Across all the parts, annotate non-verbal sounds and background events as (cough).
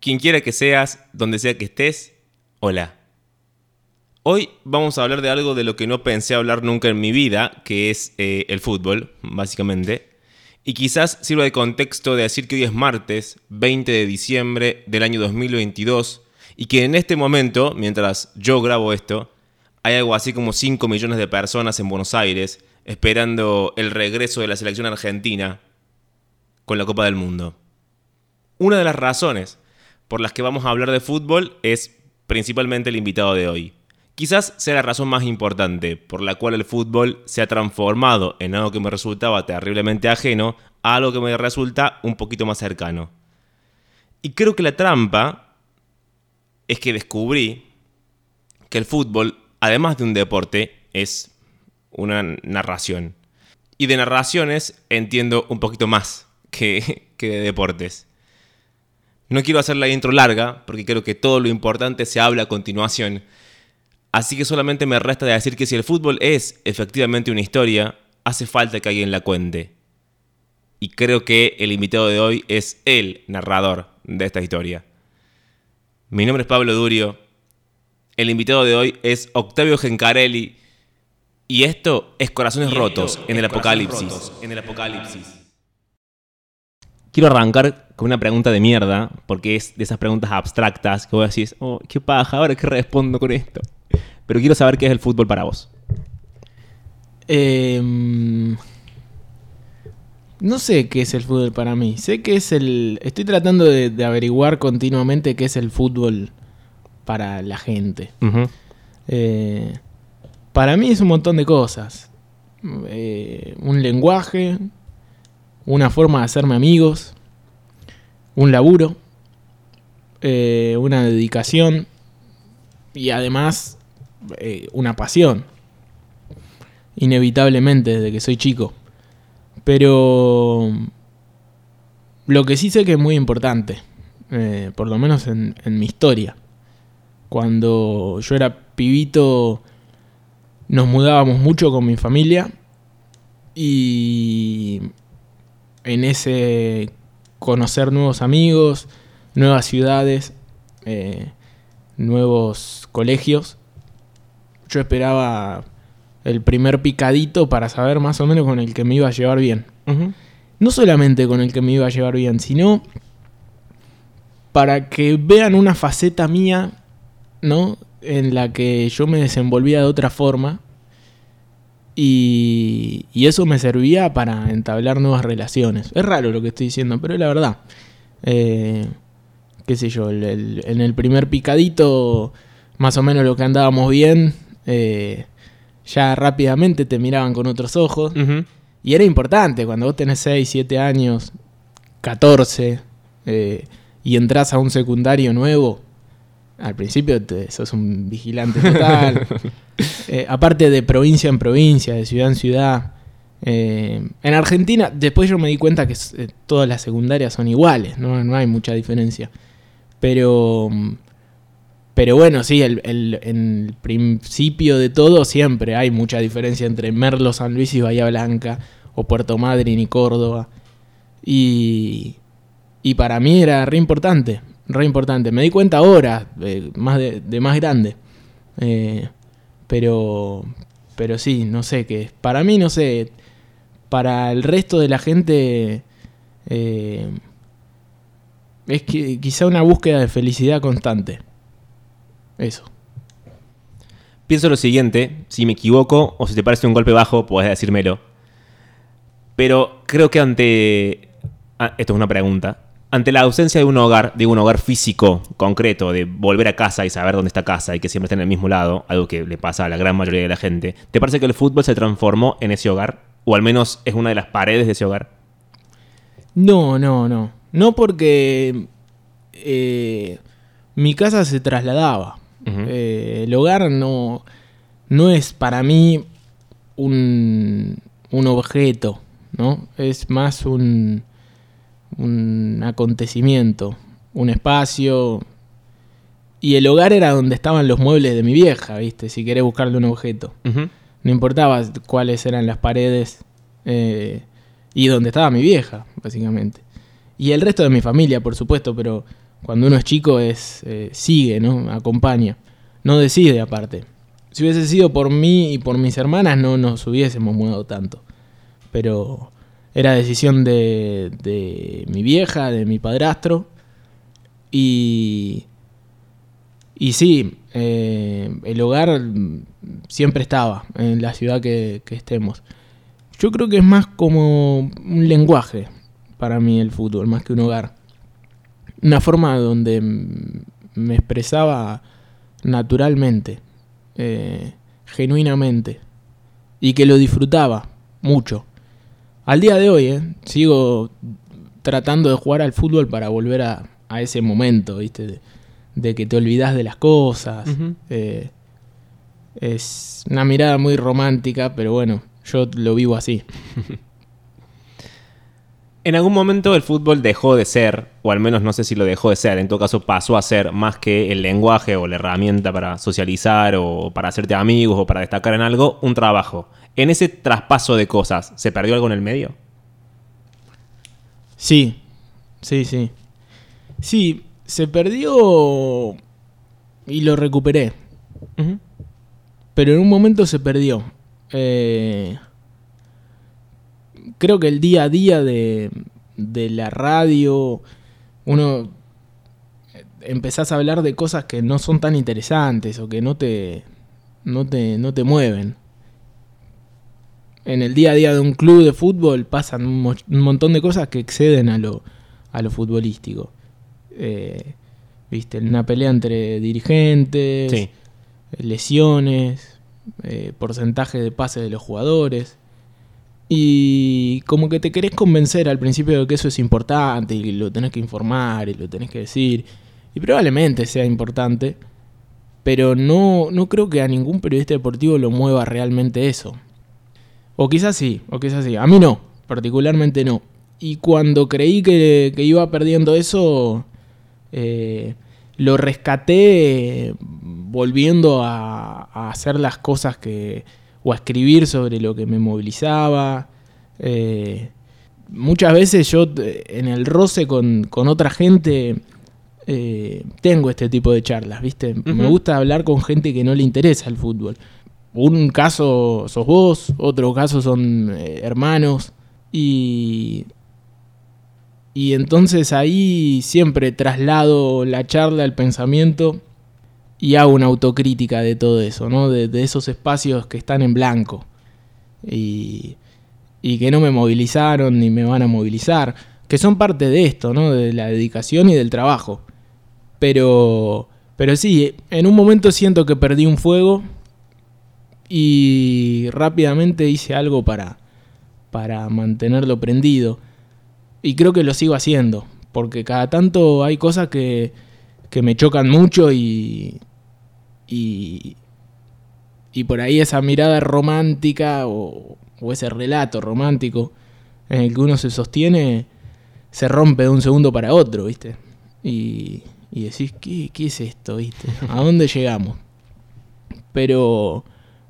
Quien quiera que seas, donde sea que estés, hola. Hoy vamos a hablar de algo de lo que no pensé hablar nunca en mi vida, que es eh, el fútbol, básicamente. Y quizás sirva de contexto de decir que hoy es martes, 20 de diciembre del año 2022, y que en este momento, mientras yo grabo esto, hay algo así como 5 millones de personas en Buenos Aires esperando el regreso de la selección argentina con la Copa del Mundo. Una de las razones por las que vamos a hablar de fútbol es principalmente el invitado de hoy. Quizás sea la razón más importante por la cual el fútbol se ha transformado en algo que me resultaba terriblemente ajeno a algo que me resulta un poquito más cercano. Y creo que la trampa es que descubrí que el fútbol, además de un deporte, es una narración. Y de narraciones entiendo un poquito más que, que de deportes. No quiero hacer la intro larga, porque creo que todo lo importante se habla a continuación. Así que solamente me resta de decir que si el fútbol es efectivamente una historia, hace falta que alguien la cuente. Y creo que el invitado de hoy es el narrador de esta historia. Mi nombre es Pablo Durio. El invitado de hoy es Octavio Gencarelli. Y esto es Corazones Rotos en el Apocalipsis. En el Apocalipsis. Quiero arrancar con una pregunta de mierda, porque es de esas preguntas abstractas que vos decís, oh, qué paja, ahora qué respondo con esto. Pero quiero saber qué es el fútbol para vos. Em, no sé qué es el fútbol para mí. Sé que es el. Estoy tratando de, de averiguar continuamente qué es el fútbol para la gente. Eh, para mí es un montón de cosas. Eh, un lenguaje, una forma de hacerme amigos, un laburo, eh, una dedicación y además eh, una pasión. Inevitablemente desde que soy chico. Pero lo que sí sé que es muy importante, eh, por lo menos en, en mi historia. Cuando yo era pibito nos mudábamos mucho con mi familia y en ese conocer nuevos amigos, nuevas ciudades, eh, nuevos colegios. Yo esperaba el primer picadito para saber más o menos con el que me iba a llevar bien. No solamente con el que me iba a llevar bien, sino para que vean una faceta mía, ¿no? En la que yo me desenvolvía de otra forma y, eso me servía para entablar nuevas relaciones. Es raro lo que estoy diciendo, pero es la verdad. Eh, qué sé yo, en el primer picadito, más o menos lo que andábamos bien, eh, ya rápidamente te miraban con otros ojos. Y era importante, cuando vos tenés 6, 7 años, 14, eh, y entras a un secundario nuevo, al principio te, sos un vigilante total. (laughs) Eh, aparte de provincia en provincia, de ciudad en ciudad. Eh, en Argentina, después yo me di cuenta que eh, todas las secundarias son iguales, no, hay mucha diferencia. Pero, pero bueno, sí, el, el, principio de todo siempre hay mucha diferencia entre Merlo, San Luis y Bahía Blanca, o Puerto Madryn y Córdoba. Y, y para mí era re importante re importante. Me di cuenta ahora, más de, más grande. Eh, pero, pero sí, no sé qué. Para mí, no sé. Para el resto de la gente. Eh, es que, quizá una búsqueda de felicidad constante. Eso. Pienso lo siguiente, si me equivoco o si te parece un golpe bajo, puedes decírmelo. Pero creo que ante... Ah, esto es una pregunta ante la ausencia de un hogar, digo un hogar físico concreto, de volver a casa y saber dónde está casa y que siempre está en el mismo lado, algo que le pasa a la gran mayoría de la gente, ¿te parece que el fútbol se transformó en ese hogar? ¿O al menos es una de las paredes de ese hogar? No, no, no. No porque eh, mi casa se trasladaba. Eh, el hogar no, no es para mí un, un objeto, ¿no? Es más un un acontecimiento, un espacio. Y el hogar era donde estaban los muebles de mi vieja, ¿viste? Si querés buscarle un objeto. No importaba cuáles eran las paredes eh, y donde estaba mi vieja, básicamente. Y el resto de mi familia, por supuesto, pero cuando uno es chico es eh, sigue, ¿no? Acompaña. No decide aparte. Si hubiese sido por mí y por mis hermanas no nos hubiésemos mudado tanto. Pero era decisión de, mi vieja, de mi padrastro. Y, sí, eh, el hogar siempre estaba en la ciudad que, que estemos. Yo creo que es más como un lenguaje para mí el fútbol, más que un hogar. Una forma donde me expresaba naturalmente, eh, genuinamente, y que lo disfrutaba mucho. Al día de hoy, eh, sigo tratando de jugar al fútbol para volver a, a ese momento, ¿viste? De, de, que te olvidas de las cosas. Uh -huh. eh, es una mirada muy romántica, pero bueno, yo lo vivo así. (laughs) En algún momento el fútbol dejó de ser, o al menos no sé si lo dejó de ser, en todo caso pasó a ser más que el lenguaje o la herramienta para socializar o para hacerte amigos o para destacar en algo, un trabajo. En ese traspaso de cosas, ¿se perdió algo en el medio? Sí, sí, sí. Sí, se perdió y lo recuperé. Uh -huh. Pero en un momento se perdió. Eh, creo que el día a día de, de, la radio, uno empezás a hablar de cosas que no son tan interesantes o que no te, no te, no te mueven. En el día a día de un club de fútbol pasan un, mo un montón de cosas que exceden a lo, a lo futbolístico. Eh, Viste, una pelea entre dirigentes, sí. lesiones, eh, porcentaje de pases de los jugadores. Y como que te querés convencer al principio de que eso es importante y lo tenés que informar y lo tenés que decir. Y probablemente sea importante, pero no, no creo que a ningún periodista deportivo lo mueva realmente eso. O quizás sí, o quizás sí. A mí no, particularmente no. Y cuando creí que, que iba perdiendo eso, eh, lo rescaté volviendo a, a, hacer las cosas que. O a escribir sobre lo que me movilizaba. Eh, muchas veces yo en el roce con, con otra gente eh, tengo este tipo de charlas, ¿viste? Uh -huh. Me gusta hablar con gente que no le interesa el fútbol. Un caso sos vos, otro caso son eh, hermanos. Y y entonces ahí siempre traslado la charla, el pensamiento y hago una autocrítica de todo eso, ¿no? De, esos espacios que están en blanco y, y, que no me movilizaron ni me van a movilizar, que son parte de esto, ¿no? De la dedicación y del trabajo. Pero, pero sí, en un momento siento que perdí un fuego y rápidamente hice algo para, para mantenerlo prendido. Y creo que lo sigo haciendo, porque cada tanto hay cosas que, que me chocan mucho y, y, y, por ahí esa mirada romántica o, o, ese relato romántico en el que uno se sostiene se rompe de un segundo para otro, ¿viste? Y, y decís, ¿qué, ¿qué, es esto, viste? ¿A dónde llegamos? Pero,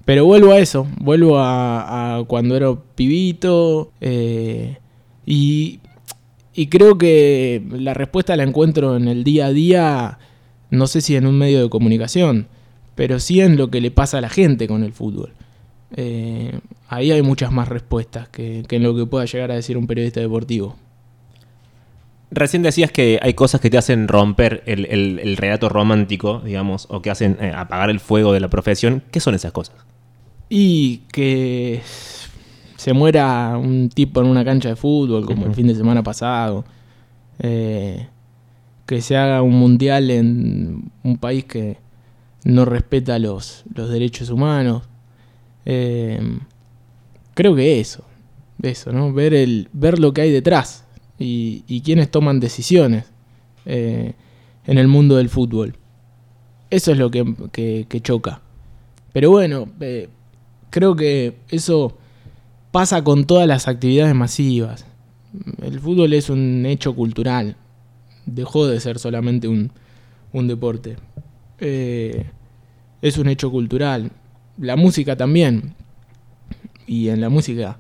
pero vuelvo a eso, vuelvo a, cuando era pibito eh, y y creo que la respuesta la encuentro en el día a día, no sé si en un medio de comunicación, pero sí en lo que le pasa a la gente con el fútbol. Eh, ahí hay muchas más respuestas que, que, en lo que pueda llegar a decir un periodista deportivo. Recién decías que hay cosas que te hacen romper el, el, el relato romántico, digamos, o que hacen eh, apagar el fuego de la profesión. ¿Qué son esas cosas? Y que se muera un tipo en una cancha de fútbol, como uh -huh. el fin de semana pasado, eh, que se haga un mundial en un país que no respeta los, los derechos humanos. Eh, creo que eso, eso, ¿no? Ver, el, ver lo que hay detrás y, y quienes toman decisiones eh, en el mundo del fútbol. Eso es lo que, que, choca. Pero bueno, eh, creo que eso pasa con todas las actividades masivas. El fútbol es un hecho cultural. Dejó de ser solamente un, un deporte. Eh, es un hecho cultural. La música también. Y en la música,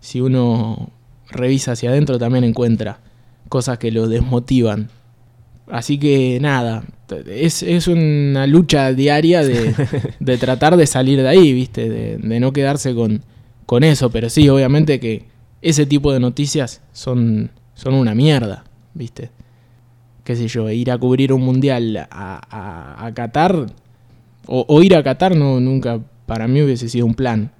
si uno revisa hacia adentro, también encuentra cosas que lo desmotivan. Así que nada, es, es una lucha diaria de, (laughs) de, tratar de salir de ahí, ¿viste? De, de, no quedarse con, con eso. Pero sí, obviamente que ese tipo de noticias son, son una mierda, ¿viste? Qué sé yo, ir a cubrir un mundial a, a, Qatar o, ir a Qatar no, nunca para mí hubiese sido un plan.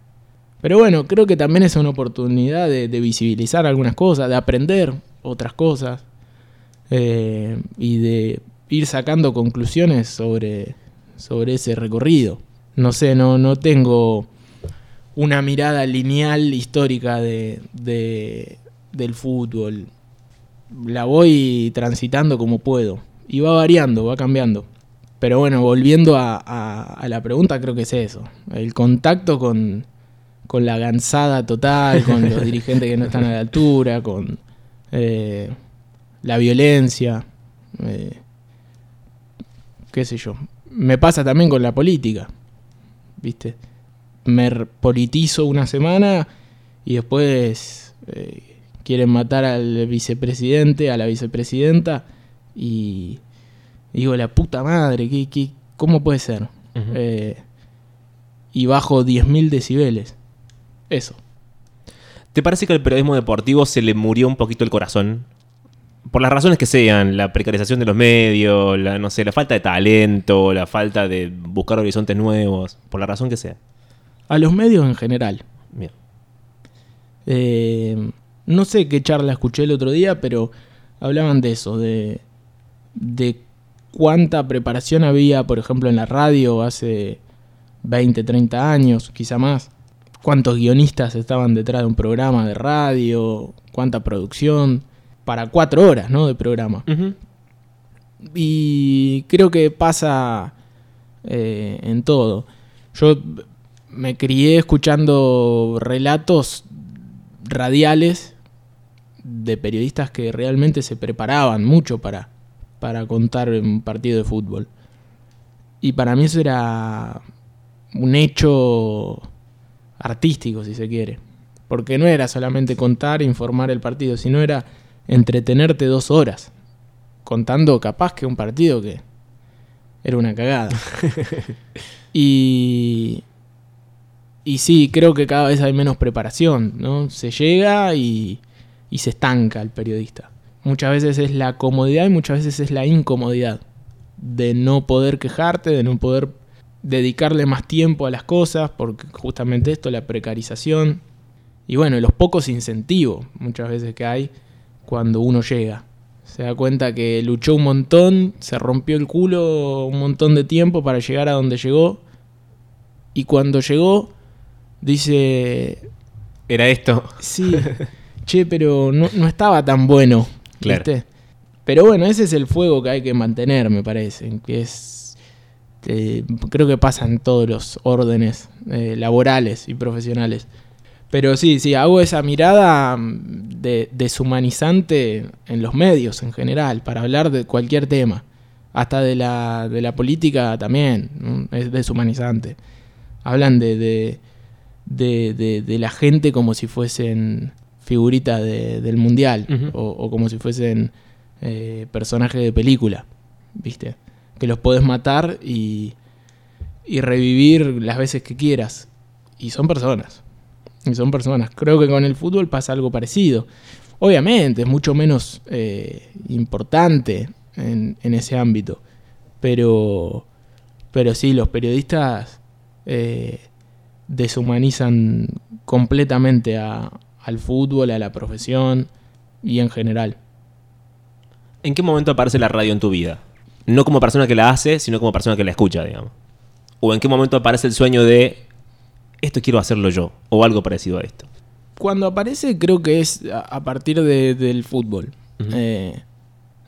Pero bueno, creo que también es una oportunidad de, de visibilizar algunas cosas, de aprender otras cosas eh, y de ir sacando conclusiones sobre, sobre ese recorrido. No sé, no, no tengo una mirada lineal histórica de, de, del fútbol. La voy transitando como puedo. Y va variando, va cambiando. Pero bueno, volviendo a, a, a la pregunta, creo que es eso. El contacto con, con la gansada total, con los (laughs) dirigentes que no están a la altura, con eh, la violencia. Eh, qué sé yo. Me pasa también con la política. ¿Viste? Me politizo una semana y después eh, quieren matar al vicepresidente, a la vicepresidenta y digo, la puta madre, ¿qué, qué, cómo puede ser? Uh -huh. eh, y bajo 10.000 decibeles. Eso. ¿Te parece que al periodismo deportivo se le murió un poquito el corazón? Por las razones que sean, la precarización de los medios, la, no sé, la falta de talento, la falta de buscar horizontes nuevos, por la razón que sea. A los medios en general. Bien. Eh, no sé qué charla escuché el otro día, pero hablaban de eso, de, de cuánta preparación había, por ejemplo, en la radio hace 20, 30 años, quizá más. Cuántos guionistas estaban detrás de un programa de radio, cuánta producción, para cuatro horas ¿no? de programa. Uh -huh. Y creo que pasa eh, en todo. Yo me crié escuchando relatos radiales de periodistas que realmente se preparaban mucho para, para contar un partido de fútbol. Y para mí eso era un hecho artístico, si se quiere. Porque no era solamente contar e informar el partido, sino era entretenerte dos horas contando capaz que un partido que era una cagada. (laughs) y, y sí, creo que cada vez hay menos preparación, ¿no? Se llega y, y se estanca el periodista. Muchas veces es la comodidad y muchas veces es la incomodidad de no poder quejarte, de no poder dedicarle más tiempo a las cosas, porque justamente esto, la precarización, y bueno, los pocos incentivos muchas veces que hay cuando uno llega. Se da cuenta que luchó un montón, se rompió el culo un montón de tiempo para llegar a donde llegó, y cuando llegó, dice... ¿Era esto? Sí, (laughs) che, pero no, no estaba tan bueno, claro. ¿viste? Pero bueno, ese es el fuego que hay que mantener, me parece, que es eh, creo que pasa en todos los órdenes eh, laborales y profesionales. Pero sí, sí, hago esa mirada de, deshumanizante en los medios en general, para hablar de cualquier tema. Hasta de la, de la política también, ¿no? es deshumanizante. Hablan de, de, de, de, la gente como si fuesen figuritas del mundial, uh -huh. o, o, como si fuesen eh, personajes de película, ¿viste? que los podés matar y, y revivir las veces que quieras. Y son personas. Y son personas. Creo que con el fútbol pasa algo parecido. Obviamente, es mucho menos eh, importante en, en, ese ámbito. Pero, pero sí, los periodistas eh, deshumanizan completamente a, al fútbol, a la profesión y en general. ¿En qué momento aparece la radio en tu vida? no como persona que la hace, sino como persona que la escucha, digamos. O en qué momento aparece el sueño de esto quiero hacerlo yo, o algo parecido a esto. Cuando aparece creo que es a partir de, del fútbol. Uh -huh. eh,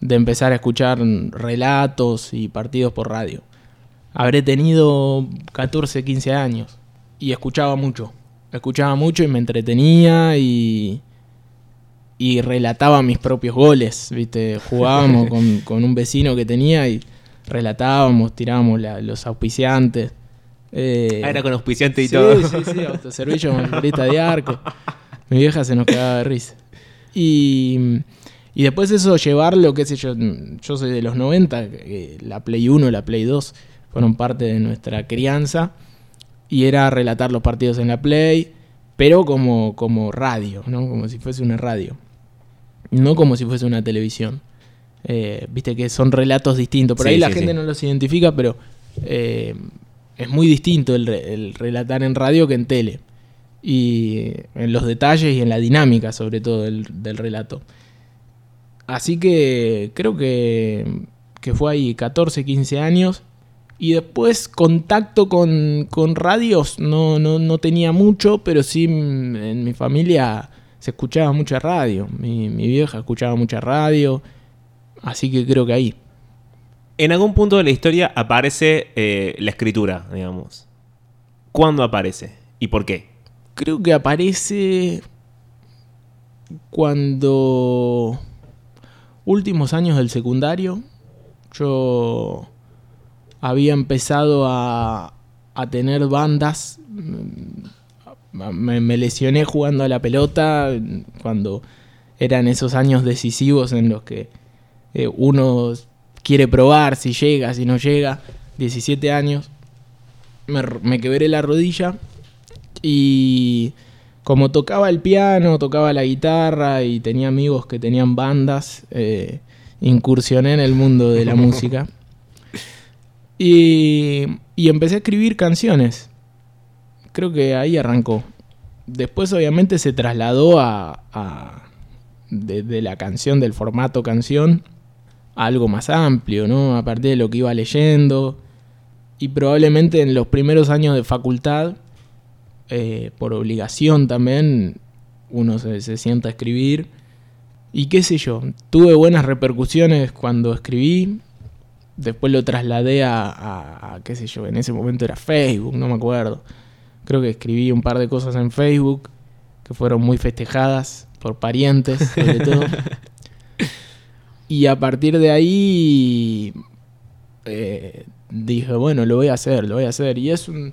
de empezar a escuchar relatos y partidos por radio. Habré tenido 14, 15 años y escuchaba mucho. Escuchaba mucho y me entretenía y, y relataba mis propios goles, ¿viste? Jugábamos (laughs) con, con, un vecino que tenía y relatábamos, tirábamos la, los auspiciantes. Eh, ah, era con auspiciante y sí, todo. Sí, sí, autoservillo, lista de arco. Mi vieja se nos quedaba de risa. Y, Y después eso llevarlo, qué sé yo, yo soy de los 90, la Play 1, la Play 2 fueron parte de nuestra crianza. Y era relatar los partidos en la Play, pero como, como radio, ¿no? Como si fuese una radio. No como si fuese una televisión. Eh, viste que son relatos distintos. Por ahí la gente no los identifica, pero eh, es muy distinto el, relatar en radio que en tele. Y en los detalles y en la dinámica, sobre todo, del, relato. Así que creo que, que, fue ahí 14, 15 años. Y después contacto con, con radios no, no, no, tenía mucho, pero sí en mi familia se escuchaba mucha radio. Mi, mi vieja escuchaba mucha radio. Así que creo que ahí. En algún punto de la historia aparece eh, la escritura, digamos. ¿Cuándo aparece? ¿Y por qué? Creo que aparece cuando últimos años del secundario yo había empezado a, a tener bandas. Me, me, lesioné jugando a la pelota cuando eran esos años decisivos en los que eh, uno quiere probar si llega, si no llega. 17 años. Me, quebré la rodilla. Y como tocaba el piano, tocaba la guitarra y tenía amigos que tenían bandas, eh, incursioné en el mundo de la (laughs) música. Y, y, empecé a escribir canciones. Creo que ahí arrancó. Después obviamente se trasladó a, a de, la canción, del formato canción, algo más amplio, ¿no? A partir de lo que iba leyendo. Y probablemente en los primeros años de facultad, eh, por obligación también, uno se, sienta a escribir. Y qué sé yo, tuve buenas repercusiones cuando escribí. Después lo trasladé a, qué sé yo, en ese momento era Facebook, no me acuerdo. Creo que escribí un par de cosas en Facebook que fueron muy festejadas por parientes, sobre (laughs) todo. Y a partir de ahí eh, dije, bueno, lo voy a hacer, lo voy a hacer. Y es un,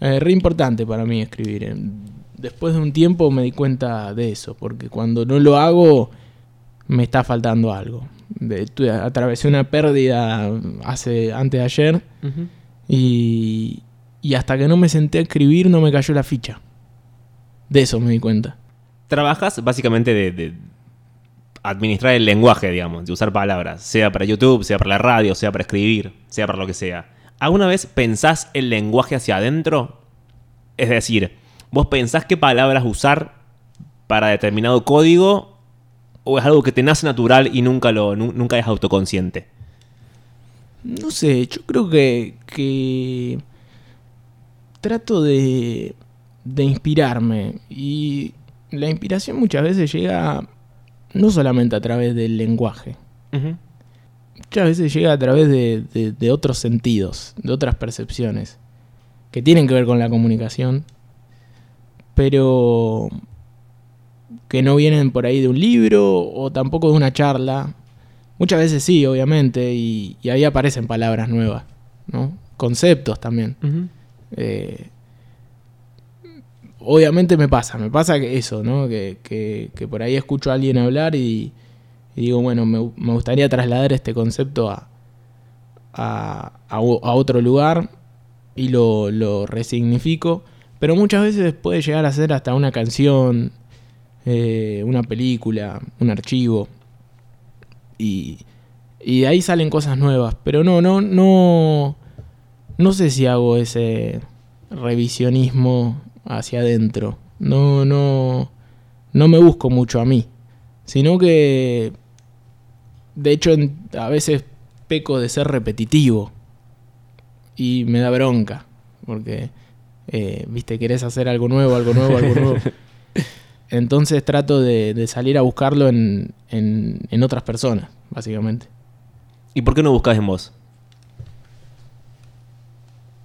eh, re importante para mí escribir. Después de un tiempo me di cuenta de eso, porque cuando no lo hago me está faltando algo. De, atravesé una pérdida hace antes de ayer y, y hasta que no me senté a escribir no me cayó la ficha. De eso me di cuenta. Trabajas básicamente de administrar el lenguaje, digamos, de usar palabras, sea para YouTube, sea para la radio, sea para escribir, sea para lo que sea. ¿Alguna vez pensás el lenguaje hacia adentro? Es decir, ¿vos pensás qué palabras usar para determinado código o es algo que te nace natural y nunca, lo, nunca es autoconsciente? No sé, yo creo que, que trato de, de inspirarme y la inspiración muchas veces llega no solamente a través del lenguaje. Muchas veces llega a través de, otros sentidos, de otras percepciones, que tienen que ver con la comunicación, pero que no vienen por ahí de un libro o tampoco de una charla. Muchas veces sí, obviamente, y, ahí aparecen palabras nuevas, ¿no? Conceptos también obviamente me pasa, me pasa que eso, ¿no? Que, que, por ahí escucho a alguien hablar y, digo, bueno, me, gustaría trasladar este concepto a, a, a, otro lugar y lo, lo, resignifico, pero muchas veces puede llegar a ser hasta una canción, eh, una película, un archivo, y, de ahí salen cosas nuevas, pero no, no, no, no sé si hago ese revisionismo hacia adentro. No, no, no me busco mucho a mí, sino que, de hecho, a veces peco de ser repetitivo y me da bronca, porque, eh, viste, querés hacer algo nuevo, algo nuevo, algo nuevo. (laughs) Entonces trato de, salir a buscarlo en, en, en otras personas, básicamente. ¿Y por qué no buscas en vos?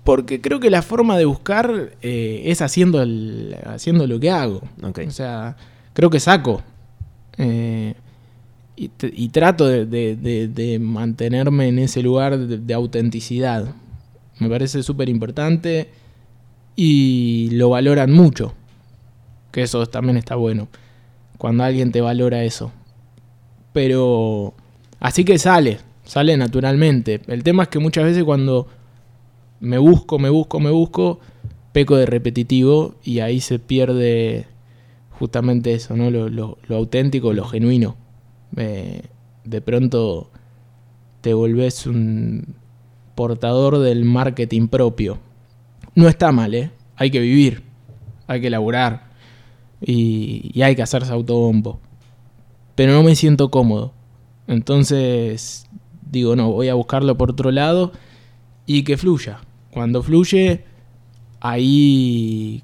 porque creo que la forma de buscar eh, es haciendo, haciendo lo que hago. O sea, creo que saco. Eh, y, trato de, mantenerme en ese lugar de, autenticidad. Me parece súper importante y lo valoran mucho. Que eso también está bueno. Cuando alguien te valora eso. pero así que sale, sale naturalmente. El tema es que muchas veces cuando me busco, me busco, me busco, peco de repetitivo y ahí se pierde justamente eso, ¿no? Lo, lo- auténtico, lo genuino. Eh, de pronto te volvés un portador del marketing propio. No está mal, ¿eh? Hay que vivir, hay que laburar y, hay que hacerse autobombo. Pero no me siento cómodo. Entonces digo, no, voy a buscarlo por otro lado y que fluya. Cuando fluye, ahí,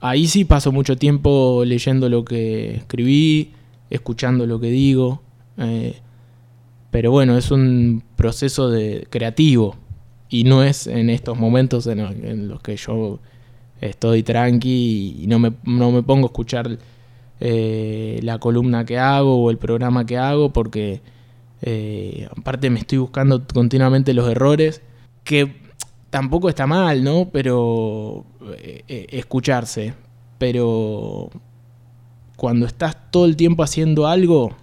ahí sí paso mucho tiempo leyendo lo que escribí, escuchando lo que digo. eh, pero bueno, es un proceso de creativo y no es en estos momentos en, en los que yo estoy tranqui y no me, no me pongo a escuchar eh, la columna que hago o el programa que hago porque eh, aparte me estoy buscando continuamente los errores que tampoco está mal, ¿no? Pero eh, escucharse. Pero cuando estás todo el tiempo haciendo algo,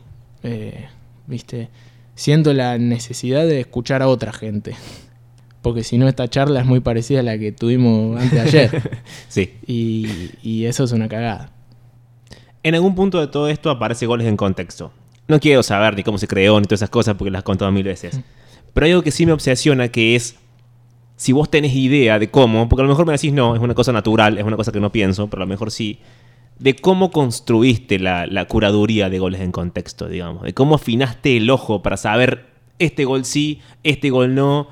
viste, siento la necesidad de escuchar a otra gente. Porque si no, esta charla es muy parecida a la que tuvimos antes de ayer. (laughs) Sí. y, y eso es una cagada. En algún punto de todo esto aparece goles en contexto. No quiero saber ni cómo se creó ni todas esas cosas porque las he contado mil veces. Pero hay algo que sí me obsesiona que es si vos tenés idea de cómo, porque a lo mejor me decís no, es una cosa natural, es una cosa que no pienso, pero a lo mejor sí, de cómo construiste la, la curaduría de goles en contexto, digamos, de cómo afinaste el ojo para saber este gol sí, este gol no,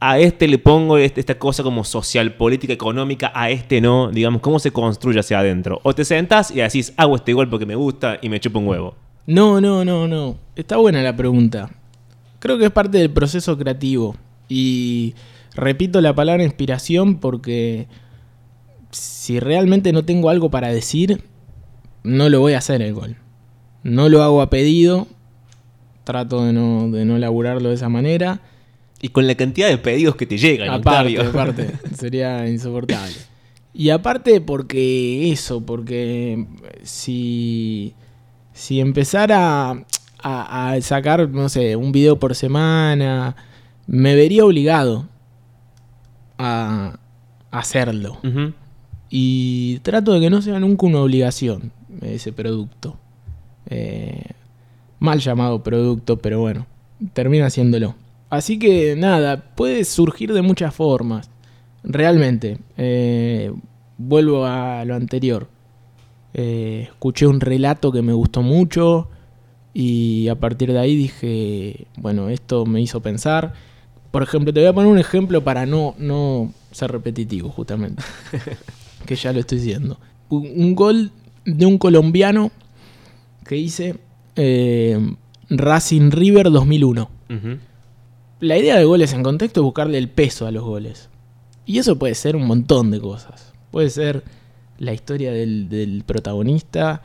a este le pongo este- esta cosa como social, política, económica, a este no, digamos, cómo se construye hacia adentro. O te sentás y decís, hago este gol porque me gusta y me chupo un huevo. No, no, no, no. Está buena la pregunta. Creo que es parte del proceso creativo. Y repito la palabra inspiración porque si realmente no tengo algo para decir, no lo voy a hacer el gol. No lo hago a pedido. Trato de no, de no laburarlo de esa manera. Y con la cantidad de pedidos que te llegan, Aparte, Octavio. aparte, (laughs) sería insoportable. Y aparte porque eso, porque si, si empezara a, a sacar, no sé, un video por semana, me vería obligado a hacerlo. Y trato de que no sea nunca una obligación ese producto. Eh, mal llamado producto, pero bueno, termina siéndolo. Así que nada, puede surgir de muchas formas. Realmente. Eh, vuelvo a lo anterior. Eh, escuché un relato que me gustó mucho y a partir de ahí dije, bueno, esto me hizo pensar. Por ejemplo, te voy a poner un ejemplo para no, no ser repetitivo, justamente. (laughs) que ya lo estoy diciendo. Un, un gol de un colombiano que dice eh, Racing River 2001. Ujú. La idea de goles en contexto es buscarle el peso a los goles. Y eso puede ser un montón de cosas. Puede ser la historia del, protagonista,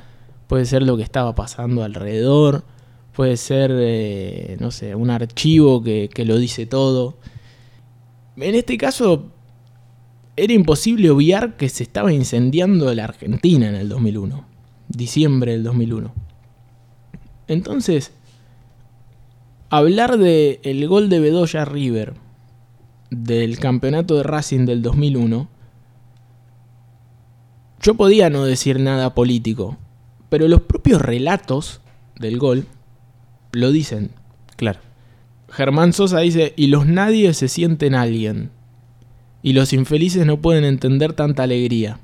puede ser lo que estaba pasando alrededor, puede ser, eh, no sé, un archivo que, que lo dice todo. En este caso, era imposible obviar que se estaba incendiando la Argentina en el 2001, diciembre del 2001. Entonces, hablar de el gol de Bedoya River del campeonato de Racing del 2001, yo podía no decir nada político, pero los propios relatos del gol lo dicen. Claro. Germán Sosa dice, y los nadie se sienten alguien, y los infelices no pueden entender tanta alegría.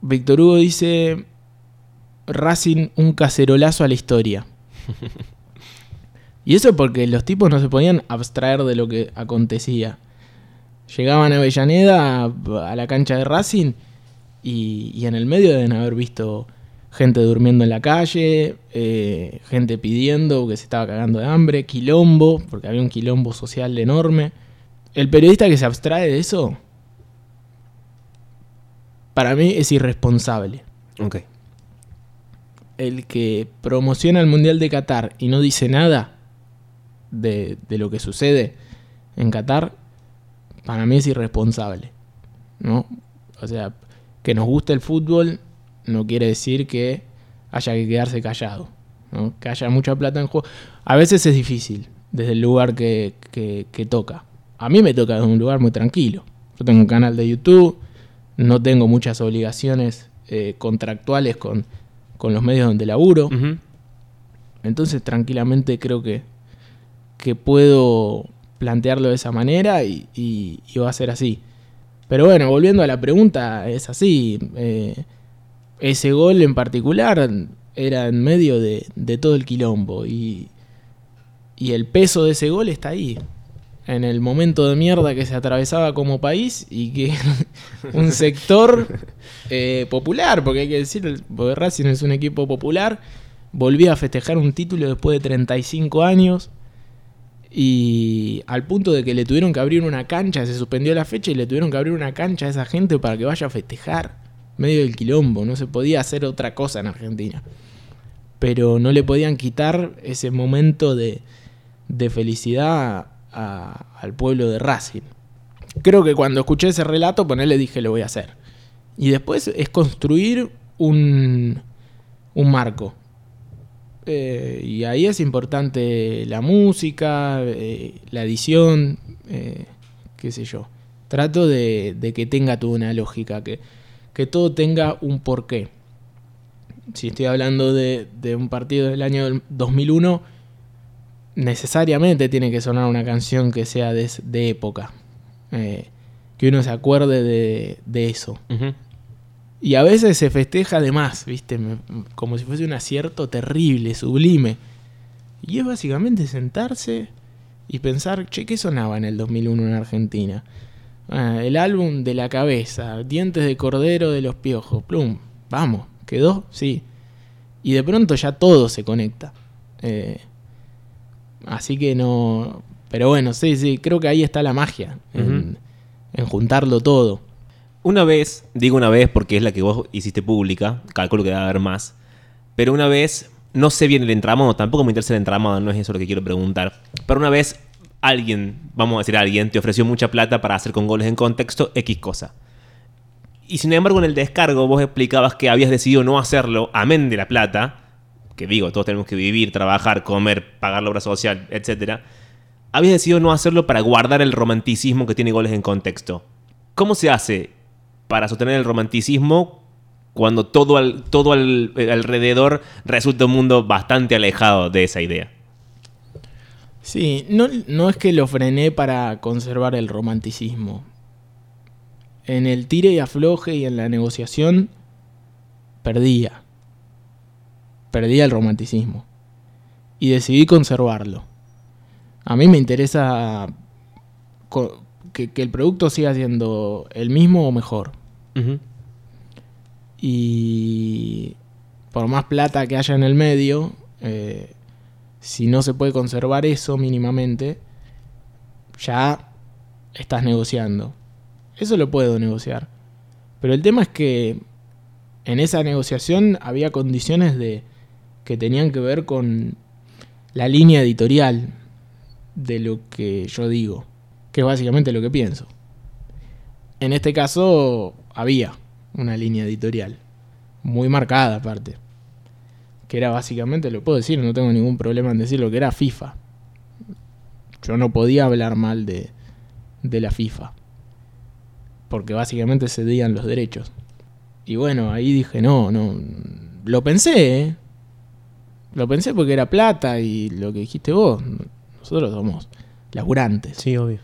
Víctor Hugo dice, Racing un cacerolazo a la historia. (laughs) y eso porque los tipos no se podían abstraer de lo que acontecía. Llegaban a Avellaneda, a, la cancha de Racing, y, y en el medio deben haber visto gente durmiendo en la calle, eh, gente pidiendo que se estaba cagando de hambre, quilombo, porque había un quilombo social enorme. El periodista que se abstrae de eso, para mí es irresponsable. Ok. El que promociona el Mundial de Qatar y no dice nada de, de lo que sucede en Qatar, para mí es irresponsable. ¿No? O sea, que nos guste el fútbol no quiere decir que haya que quedarse callado. ¿no? que haya mucha plata en juego. A veces es difícil desde el lugar que, que- que toca. A mí me toca desde un lugar muy tranquilo. Yo tengo un canal de YouTube, no tengo muchas obligaciones eh, contractuales con, con los medios donde laburo. Entonces tranquilamente creo que, que puedo plantearlo de esa manera y, va a ser así. Pero bueno, volviendo a la pregunta, es así. eh, ese gol en particular era en medio de, todo el quilombo y, y el peso de ese gol está ahí. En el momento de mierda que se atravesaba como país y que (laughs) un sector eh, popular, porque hay que decir, porque Racing es un equipo popular, volvía a festejar un título después de 35 años y al punto de que le tuvieron que abrir una cancha, se suspendió la fecha y le tuvieron que abrir una cancha a esa gente para que vaya a festejar. Medio del quilombo, no se podía hacer otra cosa en Argentina. Pero no le podían quitar ese momento de, de felicidad al pueblo de Racing. Creo que cuando escuché ese relato, ponerle dije lo voy a hacer. Y después es construir un, un marco. Eh, y ahí es importante la música, eh, la edición, eh, qué sé yo. Trato de, que tenga toda una lógica, que, que todo tenga un porqué. Si estoy hablando de, un partido del año del 2001, necesariamente tiene que sonar una canción que sea de, de época. Que uno se acuerde de, eso. Ujú. Y a veces se festeja de más, ¿viste? Me- como si fuese un acierto terrible, sublime. Y es básicamente sentarse y pensar, che, ¿qué sonaba en el 2001 en Argentina? Ah, el álbum de la cabeza, Dientes de Cordero de los Piojos, plum, vamos, ¿quedó? Sí. Y de pronto ya todo se conecta. Eh, así que no... Pero bueno, sí, sí, creo que ahí está la magia, en juntarlo todo. Una vez, digo una vez porque es la que vos hiciste pública, calculo que debe haber más, pero una vez, no sé bien el entramado, tampoco me interesa el entramado, no es eso lo que quiero preguntar, pero una vez alguien, vamos a decir alguien, te ofreció mucha plata para hacer con goles en contexto X cosa. Y sin embargo en el descargo vos explicabas que habías decidido no hacerlo, amén de la plata, que digo, todos tenemos que vivir, trabajar, comer, pagar la obra social, etc. Habías decidido no hacerlo para guardar el romanticismo que tiene goles en contexto. ¿Cómo se hace para sostener el romanticismo cuando todo, al- todo al- eh, alrededor resulta un mundo bastante alejado de esa idea? Sí, no, no es que lo frené para conservar el romanticismo. En el tire y afloje y en la negociación perdía. Perdía el romanticismo. Y decidí conservarlo. A mí me interesa que, que el producto siga siendo el mismo o mejor. Y por más plata que haya en el medio, eh, si no se puede conservar eso mínimamente, ya estás negociando. Eso lo puedo negociar. Pero el tema es que en esa negociación había condiciones de que tenían que ver con la línea editorial de lo que yo digo, que es básicamente lo que pienso. En este caso había una línea editorial, muy marcada aparte, que era básicamente, lo puedo decir, no tengo ningún problema en decirlo, que era FIFA. Yo no podía hablar mal de, de la FIFA, porque básicamente cedían los derechos. Y bueno, ahí dije, no, no, lo pensé, ¿eh? Lo pensé porque era plata y lo que dijiste vos, nosotros somos laburantes. Sí, obvio.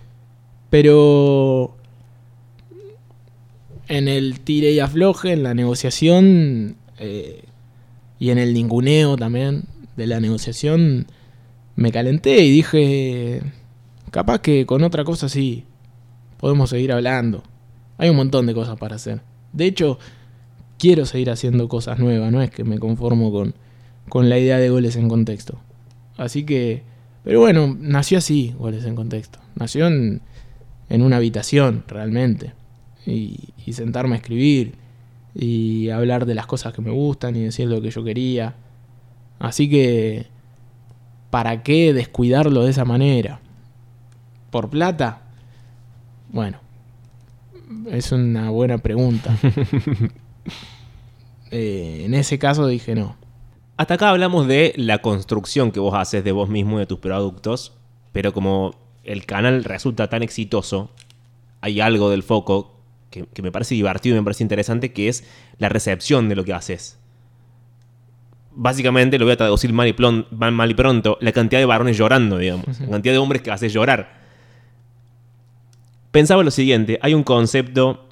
Pero en el tire y afloje, en la negociación eh, y en el ninguneo también de la negociación, me calenté y dije, capaz que con otra cosa sí, podemos seguir hablando. Hay un montón de cosas para hacer. De hecho, quiero seguir haciendo cosas nuevas, no es que me conformo con, con la idea de goles en contexto. Así que, pero bueno, nació así, goles en contexto. Nació en, en una habitación, realmente. Y, y sentarme a escribir y hablar de las cosas que me gustan y decir lo que yo quería. Así que, ¿para qué descuidarlo de esa manera? ¿Por plata? Bueno, es una buena pregunta. (laughs) Eh, en ese caso dije no. Hasta acá hablamos de la construcción que vos haces de vos mismo y de tus productos, pero como el canal resulta tan exitoso, hay algo del foco que, que me parece divertido y me parece interesante, que es la recepción de lo que haces. Básicamente, lo voy a traducir mal y, plon- mal- mal y pronto, la cantidad de varones llorando, digamos, la cantidad de hombres que haces llorar. Pensaba lo siguiente, hay un concepto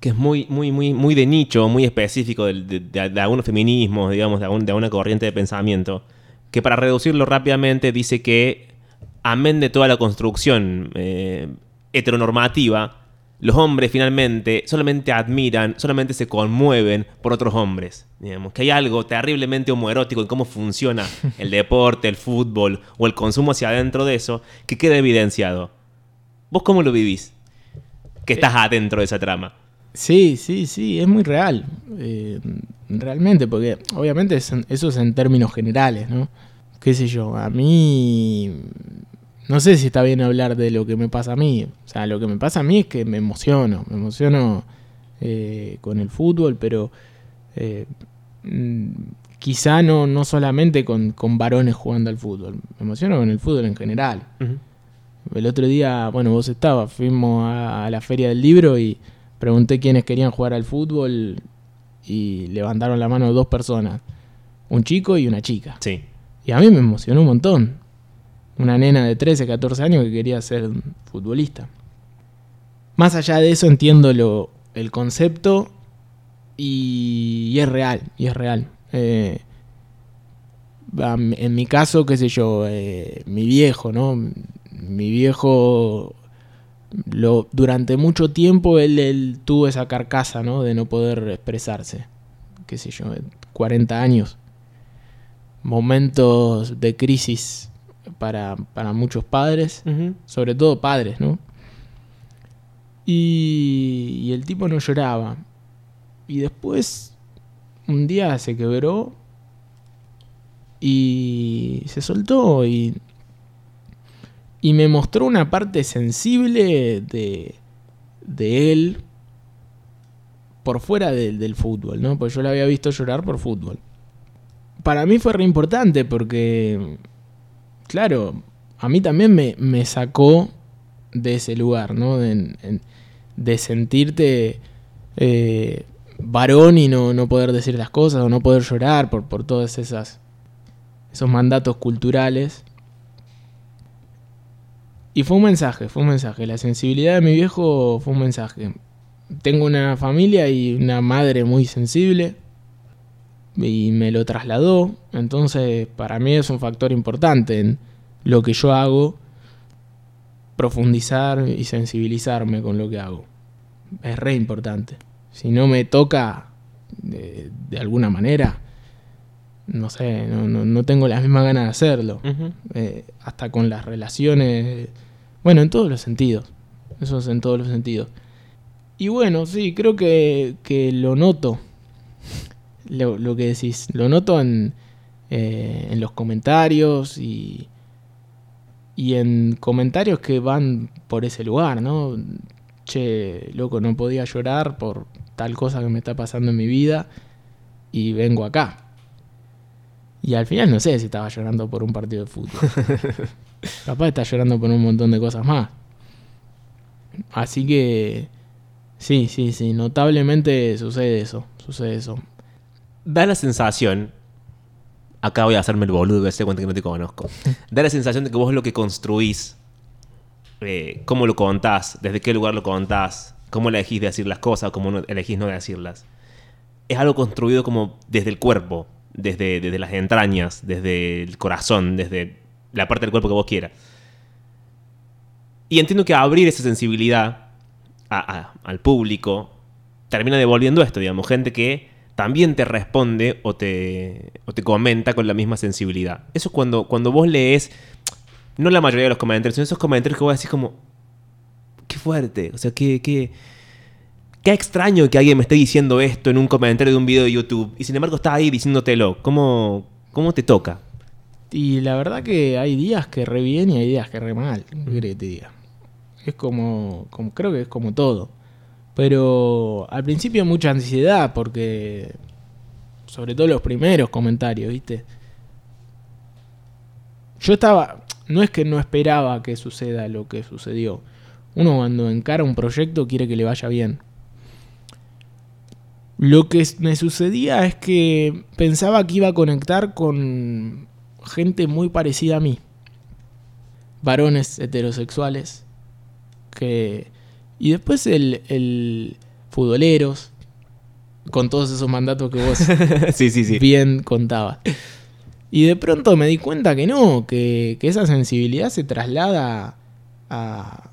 que es muy, muy, muy, muy de nicho, muy específico de, de- de algunos feminismos, digamos, de, algún- de alguna corriente de pensamiento, que para reducirlo rápidamente dice que, amén de toda la construcción eh, heteronormativa, los hombres finalmente solamente admiran, solamente se conmueven por otros hombres. Digamos, que hay algo terriblemente homoerótico en cómo funciona (laughs) el deporte, el fútbol o el consumo hacia adentro de eso, que queda evidenciado. ¿Vos cómo lo vivís? Que estás adentro de esa trama. Sí, sí, sí, es muy real. eh, realmente, porque obviamente es en- eso es en términos generales, ¿no? Qué sé yo, a mí... No sé si está bien hablar de lo que me pasa a mí. O sea, lo que me pasa a mí es que me emociono. Me emociono eh, con el fútbol, pero eh, mm, quizá no, no solamente con, con varones jugando al fútbol. Me emociono con el fútbol en general. El otro día, bueno, vos estabas, fuimos a, a la feria del libro y pregunté quiénes querían jugar al fútbol y levantaron la mano dos personas, un chico y una chica. Sí. Y a mí me emocionó un montón. Una nena de 13, 14 años que quería ser futbolista. Más allá de eso entiendo lo, el concepto y, es real, y es real. Eh, en mi caso, qué sé yo, eh, mi viejo, ¿no? Mi viejo, durante mucho tiempo él, él tuvo esa carcasa, ¿no? De no poder expresarse. Qué sé yo, 40 años. Momentos de crisis para, para muchos padres, sobre todo padres, ¿no? Y, y el tipo no lloraba. Y después, un día se quebró y se soltó y, y me mostró una parte sensible de, de él por fuera del- del fútbol, ¿no? Porque yo lo había visto llorar por fútbol. Para mí fue re importante porque, claro, a mí también me, me sacó de ese lugar, ¿no? De, en- de sentirte eh, varón y no, no poder decir las cosas o no poder llorar por, por todas esas esos mandatos culturales. Y fue un mensaje, fue un mensaje. La sensibilidad de mi viejo fue un mensaje. Tengo una familia y una madre muy sensible y me lo trasladó. Entonces, para mí es un factor importante en lo que yo hago, profundizar y sensibilizarme con lo que hago. Es re importante. Si no me toca de, de alguna manera, no sé, no, no, no tengo las mismas ganas de hacerlo. Eh, hasta con las relaciones, bueno, en todos los sentidos. Eso es en todos los sentidos. Y bueno, sí, creo que, que lo noto. Lo, lo que decís, lo noto en, eh, en los comentarios y, y en comentarios que van por ese lugar, ¿no? Che, loco, no podía llorar por tal cosa que me está pasando en mi vida y vengo acá. Y al final no sé si estaba llorando por un partido de fútbol. (laughs) Capaz está llorando por un montón de cosas más. Así que sí, sí, sí, notablemente sucede eso, sucede eso. Da la sensación. Acá voy a hacerme el boludo, hacer cuenta que no te conozco. (laughs) Da la sensación de que vos lo que construís, eh, cómo lo contás, desde qué lugar lo contás, cómo elegís decir las cosas, cómo no, elegís no decirlas. Es algo construido como desde el cuerpo, desde, desde las entrañas, desde el corazón, desde la parte del cuerpo que vos quieras. Y entiendo que abrir esa sensibilidad a- a- al público termina devolviendo esto, digamos, gente que también te responde o te, o te comenta con la misma sensibilidad. Eso es cuando, cuando vos lees, no la mayoría de los comentarios, sino esos comentarios que vos decís como, qué fuerte, o sea, qué, qué, qué extraño que alguien me esté diciendo esto en un comentario de un video de YouTube y sin embargo está ahí diciéndotelo. ¿Cómo, cómo te toca? Y la verdad que hay días que re bien y hay días que re mal. ¿Qué te diga? Es como, como, creo que es como todo. Pero al principio mucha ansiedad porque sobre todo los primeros comentarios, ¿viste? Yo estaba, no es que no esperaba que suceda lo que sucedió. Uno cuando encara un proyecto quiere que le vaya bien. Lo que me sucedía es que pensaba que iba a conectar con gente muy parecida a mí. Varones heterosexuales. Que... Y después el, el futboleros. Con todos esos mandatos que vos (laughs) sí, sí, sí. bien contabas. Y de pronto me di cuenta que no, que, que esa sensibilidad se traslada a,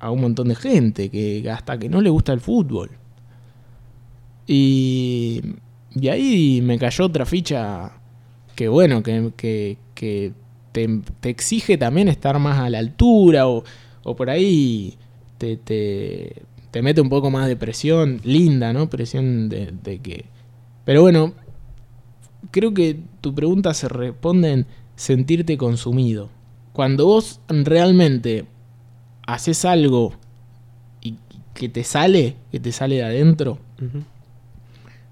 a un montón de gente, que hasta que no le gusta el fútbol. Y, y ahí me cayó otra ficha que bueno, que, que, que te, te, exige también estar más a la altura o, o por ahí te, te, te, mete un poco más de presión, linda, ¿no? Presión de, de que... Pero bueno, creo que tu pregunta se responde en sentirte consumido. Cuando vos realmente haces algo y que te sale, que te sale de adentro, uh -huh.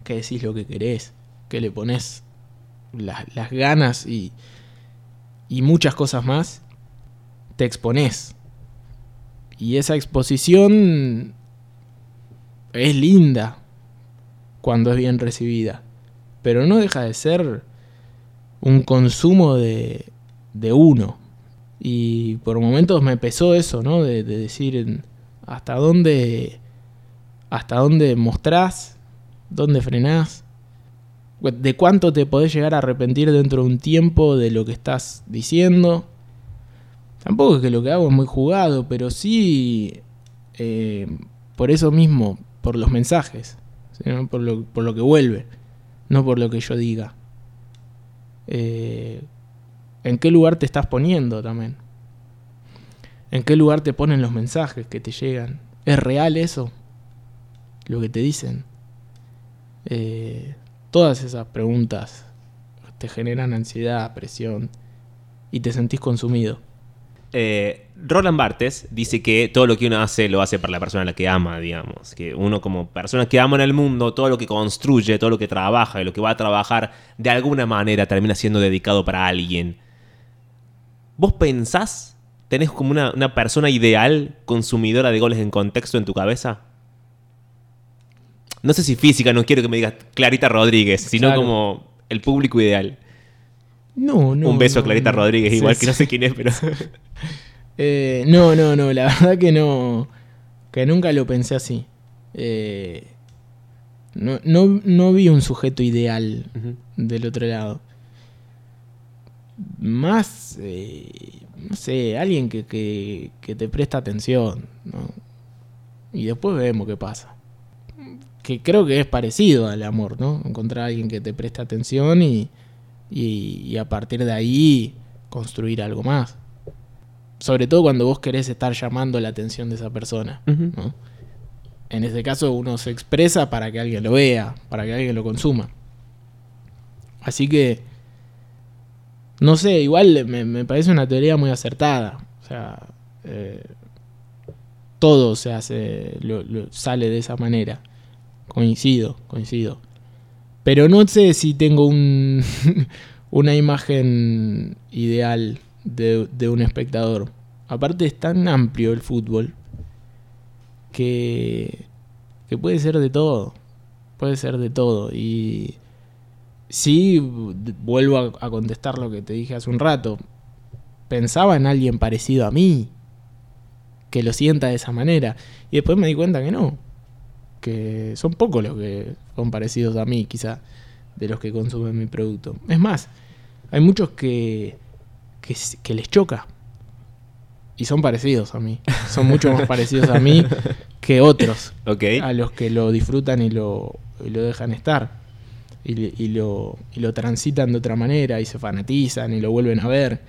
que decís lo que querés, que le pones la, las ganas y, y muchas cosas más, te expones. Y esa exposición es linda cuando es bien recibida pero no deja de ser un consumo de, de uno. Y por momentos me pesó eso, ¿no? De, de, decir hasta dónde, hasta dónde mostrás, dónde frenás, de cuánto te podés llegar a arrepentir dentro de un tiempo de lo que estás diciendo. Tampoco es que lo que hago es muy jugado, pero sí eh, por eso mismo, por los mensajes, ¿sí? por, lo, por lo que vuelve no por lo que yo diga. Eh, ¿En qué lugar te estás poniendo también? ¿En qué lugar te ponen los mensajes que te llegan? ¿Es real eso? Lo que te dicen. Eh, todas esas preguntas te generan ansiedad, presión y te sentís consumido. Eh, Roland Barthes dice que todo lo que uno hace lo hace para la persona a la que ama, digamos. Que uno como persona que ama en el mundo, todo lo que construye, todo lo que trabaja y lo que va a trabajar, de alguna manera termina siendo dedicado para alguien. ¿Vos pensás, tenés como una, una persona ideal consumidora de goles en contexto en tu cabeza? No sé si física, no quiero que me digas Clarita Rodríguez, sino claro. como el público ideal. No, no. Un beso no, a Clarita no. Rodríguez, igual sí. que no sé quién es, pero. (laughs) Eh, no, no, no, la (laughs) verdad que no. Que nunca lo pensé así. Eh, no, no, no vi un sujeto ideal del otro lado. Más, eh, no sé, alguien que, que, que te presta atención, ¿no? Y después vemos qué pasa. Que creo que es parecido al amor, ¿no? Encontrar a alguien que te preste atención y, y, y a partir de ahí construir algo más. Sobre todo cuando vos querés estar llamando la atención de esa persona. En ese caso uno se expresa para que alguien lo vea, para que alguien lo consuma. Así que, no sé, igual me, me parece una teoría muy acertada. O sea, eh, todo se hace, lo- lo- sale de esa manera. Coincido, coincido. Pero no sé si tengo un, (laughs) una imagen ideal de, un espectador. Aparte es tan amplio el fútbol que, que puede ser de todo. Puede ser de todo. Y sí, vuelvo a, a contestar lo que te dije hace un rato. Pensaba en alguien parecido a mí, que lo sienta de esa manera. Y después me di cuenta que no. Que son pocos los que son parecidos a mí, quizá, de los que consumen mi producto. Es más, hay muchos que, que, les choca. Y son parecidos a mí. Son mucho más parecidos a mí que otros (laughs) a los que lo disfrutan y lo, y lo dejan estar. Y, lo, y lo transitan de otra manera y se fanatizan y lo vuelven a ver.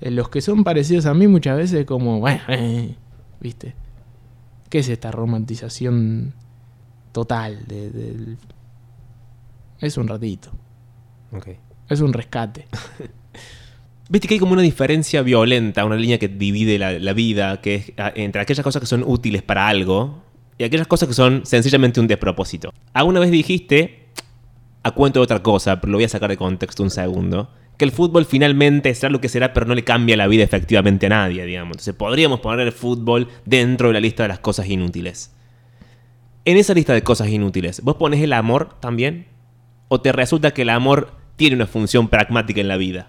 Eh, Los que son parecidos a mí muchas veces como, bueno, eh, ¿viste? ¿Qué es esta romantización total? De, del- Es un ratito, Ok. es un rescate. (laughs) Viste que hay como una diferencia violenta, una línea que divide la, la vida, que es ah, entre aquellas cosas que son útiles para algo y aquellas cosas que son sencillamente un despropósito. Alguna vez dijiste a cuento de otra cosa, pero lo voy a sacar de contexto un segundo. Que el fútbol finalmente será lo que será, pero no le cambia la vida efectivamente a nadie, digamos. Entonces podríamos poner el fútbol dentro de la lista de las cosas inútiles. En esa lista de cosas inútiles, ¿vos pones el amor también? ¿O te resulta que el amor tiene una función pragmática en la vida?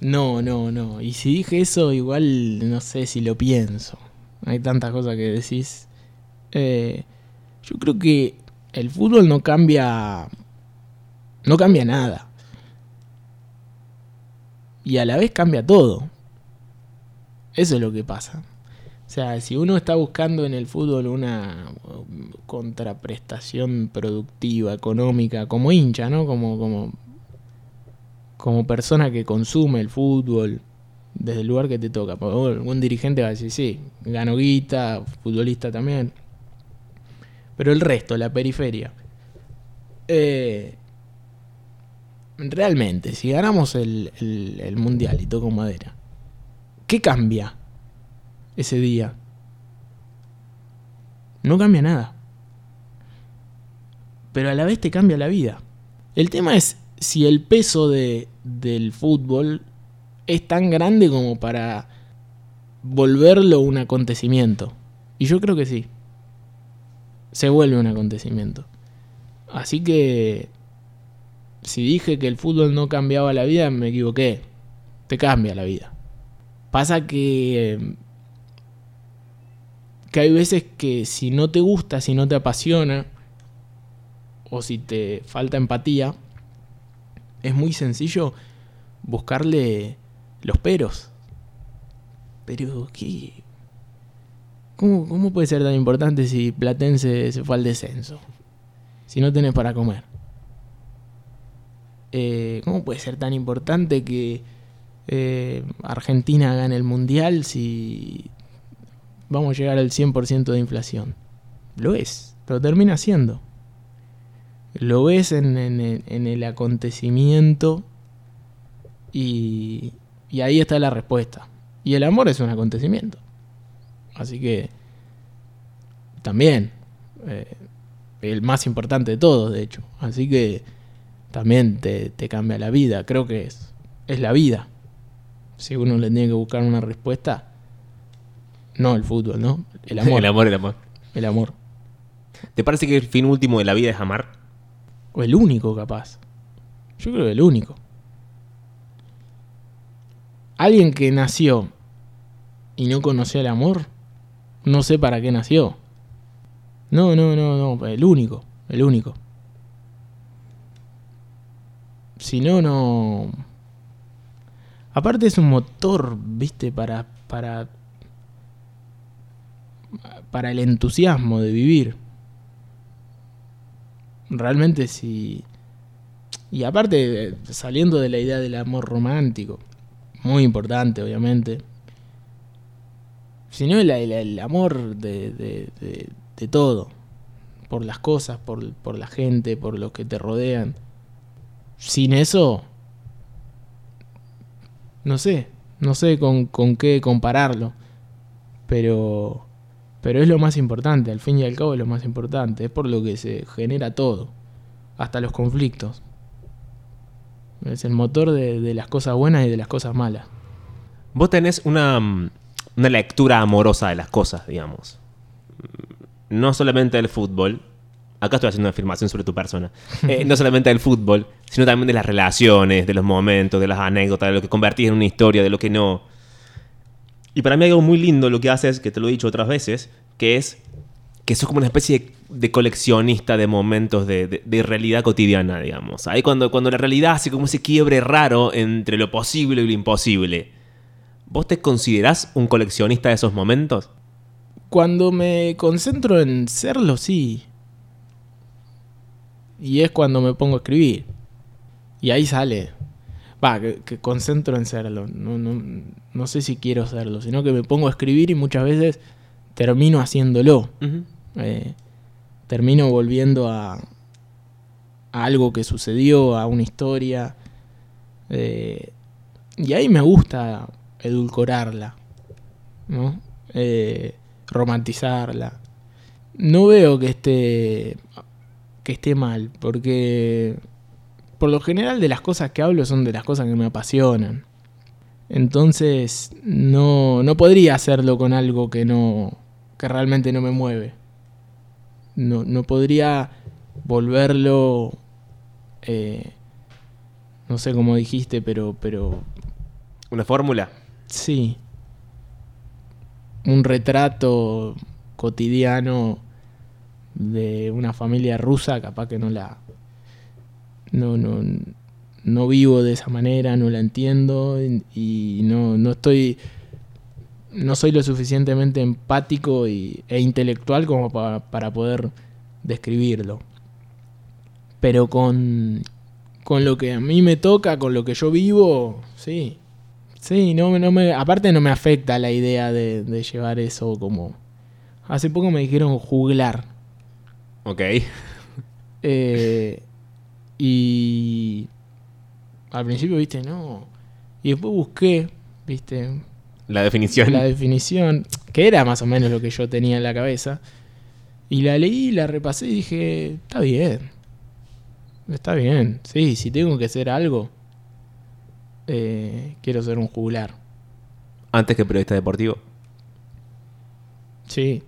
No, no, no. Y si dije eso, igual no sé si lo pienso. Hay tantas cosas que decís. Eh, yo creo que el fútbol no cambia. No cambia nada. Y a la vez cambia todo. Eso es lo que pasa. O sea, si uno está buscando en el fútbol una contraprestación productiva, económica, como hincha, ¿no? Como, como, como persona que consume el fútbol desde el lugar que te toca. Porque algún dirigente va a decir, sí, gano guita, futbolista también. Pero el resto, la periferia. Eh, realmente, si ganamos el, el, el mundial y toco madera, ¿qué cambia? Ese día. No cambia nada. Pero a la vez te cambia la vida. El tema es si el peso de, del fútbol es tan grande como para volverlo un acontecimiento. Y yo creo que sí. Se vuelve un acontecimiento. Así que si dije que el fútbol no cambiaba la vida, me equivoqué. Te cambia la vida. Pasa que que hay veces que si no te gusta, si no te apasiona, o si te falta empatía, es muy sencillo buscarle los peros. Pero, ¿qué? ¿Cómo, ¿Cómo puede ser tan importante si Platense se fue al descenso? Si no tenés para comer. Eh, ¿Cómo puede ser tan importante que eh, Argentina gane el mundial si vamos a llegar al 100% de inflación. Lo es, lo termina siendo. Lo ves en, el acontecimiento y, y, ahí está la respuesta. Y el amor es un acontecimiento. Así que también, eh, el más importante de todos, de hecho. Así que también te, te cambia la vida. Creo que es, es la vida. Si uno le tiene que buscar una respuesta, no el fútbol, ¿no? El amor. el amor, el amor. El amor. ¿Te parece que el fin último de la vida es amar? O el único, capaz. Yo creo que el único. Alguien que nació y no conoció el amor, no sé para qué nació. No, no, no, no, el único, el único. Si no, no... Aparte es un motor, viste, para, para para el entusiasmo de vivir. Realmente sí. Y aparte, saliendo de la idea del amor romántico, muy importante, obviamente. Sino el, el, amor de, de, de, todo. Por las cosas, por, por la gente, por los que te rodean. Sin eso, no sé, no sé con, con qué compararlo. Pero pero es lo más importante, al fin y al cabo es lo más importante, es por lo que se genera todo, hasta los conflictos. Es el motor de, las cosas buenas y de las cosas malas. Vos tenés una, mm, una lectura amorosa de las cosas, digamos. No solamente del fútbol, acá estoy haciendo una afirmación sobre tu persona, (laughs) eh, no solamente del fútbol, sino también de las relaciones, de los momentos, de las anécdotas, de lo que convertís en una historia, de lo que no. Y para mí algo muy lindo lo que haces, que te lo he dicho otras veces, que es que sos como una especie de, coleccionista de momentos de, realidad cotidiana, digamos. Ahí cuando, cuando la realidad hace como ese quiebre raro entre lo posible y lo imposible. ¿Vos te considerás un coleccionista de esos momentos? Cuando me concentro en serlo, sí. Y es cuando me pongo a escribir. Y ahí sale va, que, concentro en serlo. No, no, no, sé si quiero serlo, sino que me pongo a escribir y muchas veces termino haciéndolo. Eh, termino volviendo a, a, algo que sucedió, a una historia. Eh, y ahí me gusta edulcorarla, ¿no? Eh, romantizarla. No veo que esté que esté mal, porque por lo general de las cosas que hablo son de las cosas que me apasionan. Entonces no, no podría hacerlo con algo que no que realmente no me mueve. No, no podría volverlo eh, no sé cómo dijiste, pero pero ¿Una fórmula? sí. Un retrato cotidiano de una familia rusa, capaz que no la no no no vivo de esa manera, no la entiendo y, no, no estoy no soy lo suficientemente empático y, e intelectual como pa- para poder describirlo. Pero con, con lo que a mí me toca, con lo que yo vivo, sí. Sí, no, no me, aparte no me afecta la idea de, de llevar eso como... Hace poco me dijeron juglar. Ok. Eh, y al principio, viste, no. Y después busqué, viste, La definición. la definición, que era más o menos lo que yo tenía en la cabeza. Y la leí, la repasé y dije, está bien. Está bien. Sí, si tengo que hacer algo, eh, quiero ser un juglar. Antes que periodista deportivo. Sí.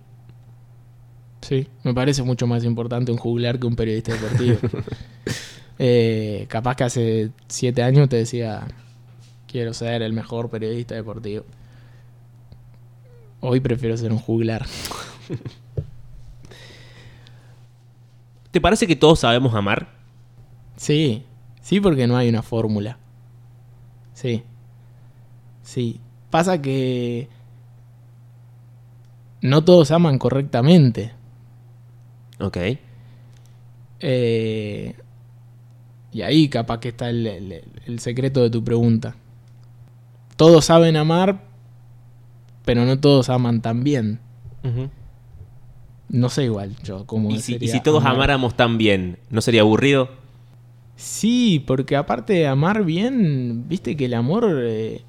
Sí, me parece mucho más importante un juglar que un periodista deportivo. (laughs) Eh, capaz que hace siete años te decía, quiero ser el mejor periodista deportivo. Hoy prefiero ser un juglar. (laughs) ¿Te parece que todos sabemos amar? Sí, sí porque no hay una fórmula. Sí. Sí. Pasa que no todos aman correctamente. Ok. Eh, y ahí capaz que está el, el- el secreto de tu pregunta. Todos saben amar, pero no todos aman tan bien. No sé igual yo cómo ¿Y si, y si todos amar. amáramos tan bien, ¿no sería aburrido? Sí, porque aparte de amar bien, viste que el amor eh,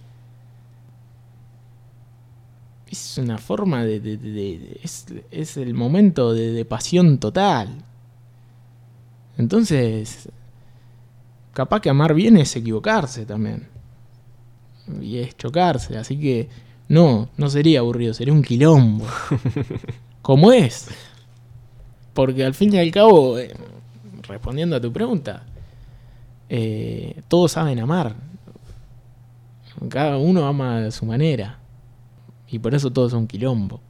es una forma de... de- de- de- es, es el momento de pasión total. Entonces, capaz que amar bien es equivocarse también. Y es chocarse, así que no, no sería aburrido, sería un quilombo. (laughs) Como es. Porque al fin y al cabo, eh, respondiendo a tu pregunta, eh, todos saben amar. Cada uno ama a su manera. Y por eso todos son quilombo.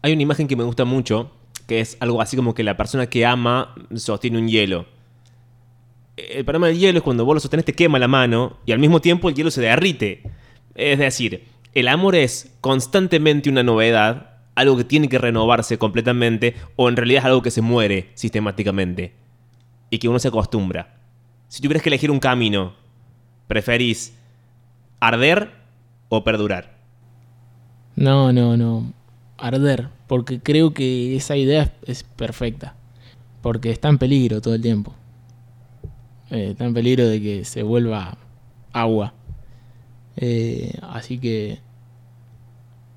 Hay una imagen que me gusta mucho, que es algo así como que la persona que ama sostiene un hielo. El problema del hielo es cuando vos lo sostenés te quema la mano y al mismo tiempo el hielo se derrite. Es decir, el amor es constantemente una novedad, algo que tiene que renovarse completamente o en realidad es algo que se muere sistemáticamente y que uno se acostumbra. Si tuvieras que elegir un camino, ¿preferís arder o perdurar? No, no, no. Arder. Porque creo que esa idea es, perfecta. Porque está en peligro todo el tiempo. Eh, está en peligro de que se vuelva agua. Eh, así que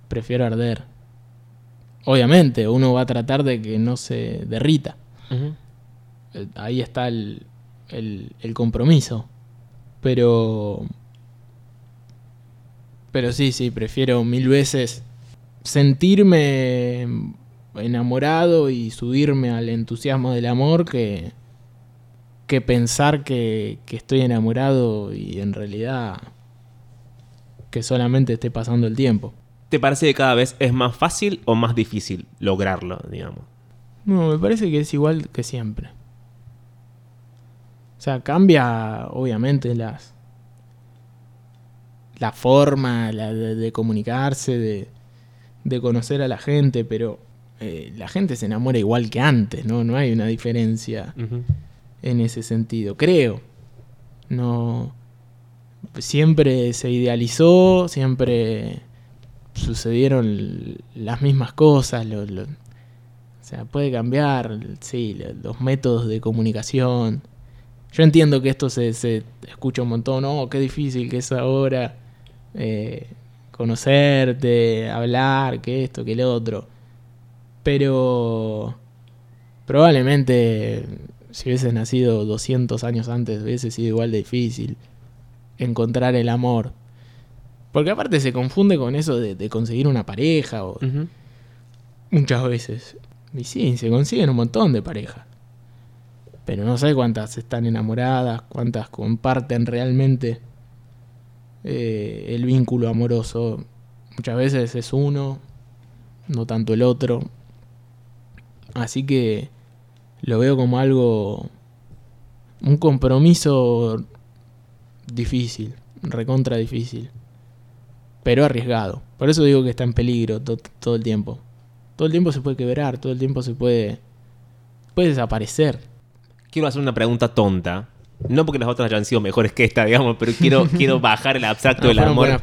prefiero arder. Obviamente, uno va a tratar de que no se derrita. Eh, Ahí está el, el, el compromiso. Pero. Pero sí, sí, prefiero mil veces sentirme enamorado y subirme al entusiasmo del amor que, que pensar que, que estoy enamorado y en realidad que solamente esté pasando el tiempo. ¿Te parece que cada vez es más fácil o más difícil lograrlo, digamos? No, me parece que es igual que siempre. O sea, cambia obviamente las la forma la de, de comunicarse, de, de conocer a la gente, pero eh, la gente se enamora igual que antes, ¿no? No hay una diferencia en ese sentido, creo. No. Siempre se idealizó, siempre sucedieron las mismas cosas. lo- o sea, puede cambiar, sí, lo- los métodos de comunicación. Yo entiendo que esto se, se escucha un montón, oh, qué difícil que es ahora eh, conocerte, hablar, que esto, que lo otro. Pero Probablemente si hubieses nacido 200 años antes hubiese sido igual de difícil encontrar el amor. Porque aparte se confunde con eso de, de conseguir una pareja o muchas veces. Y sí, se consiguen un montón de parejas. Pero no sé cuántas están enamoradas, cuántas comparten realmente eh, el vínculo amoroso. Muchas veces es uno, no tanto el otro. Así que lo veo como algo, un compromiso difícil, recontra difícil, pero arriesgado. Por eso digo que está en peligro todo el tiempo. Todo el tiempo se puede quebrar, todo el tiempo se puede, puede desaparecer. Quiero hacer una pregunta tonta. No porque las otras hayan sido mejores que esta, digamos, pero quiero, (laughs) quiero bajar el abstracto del amor.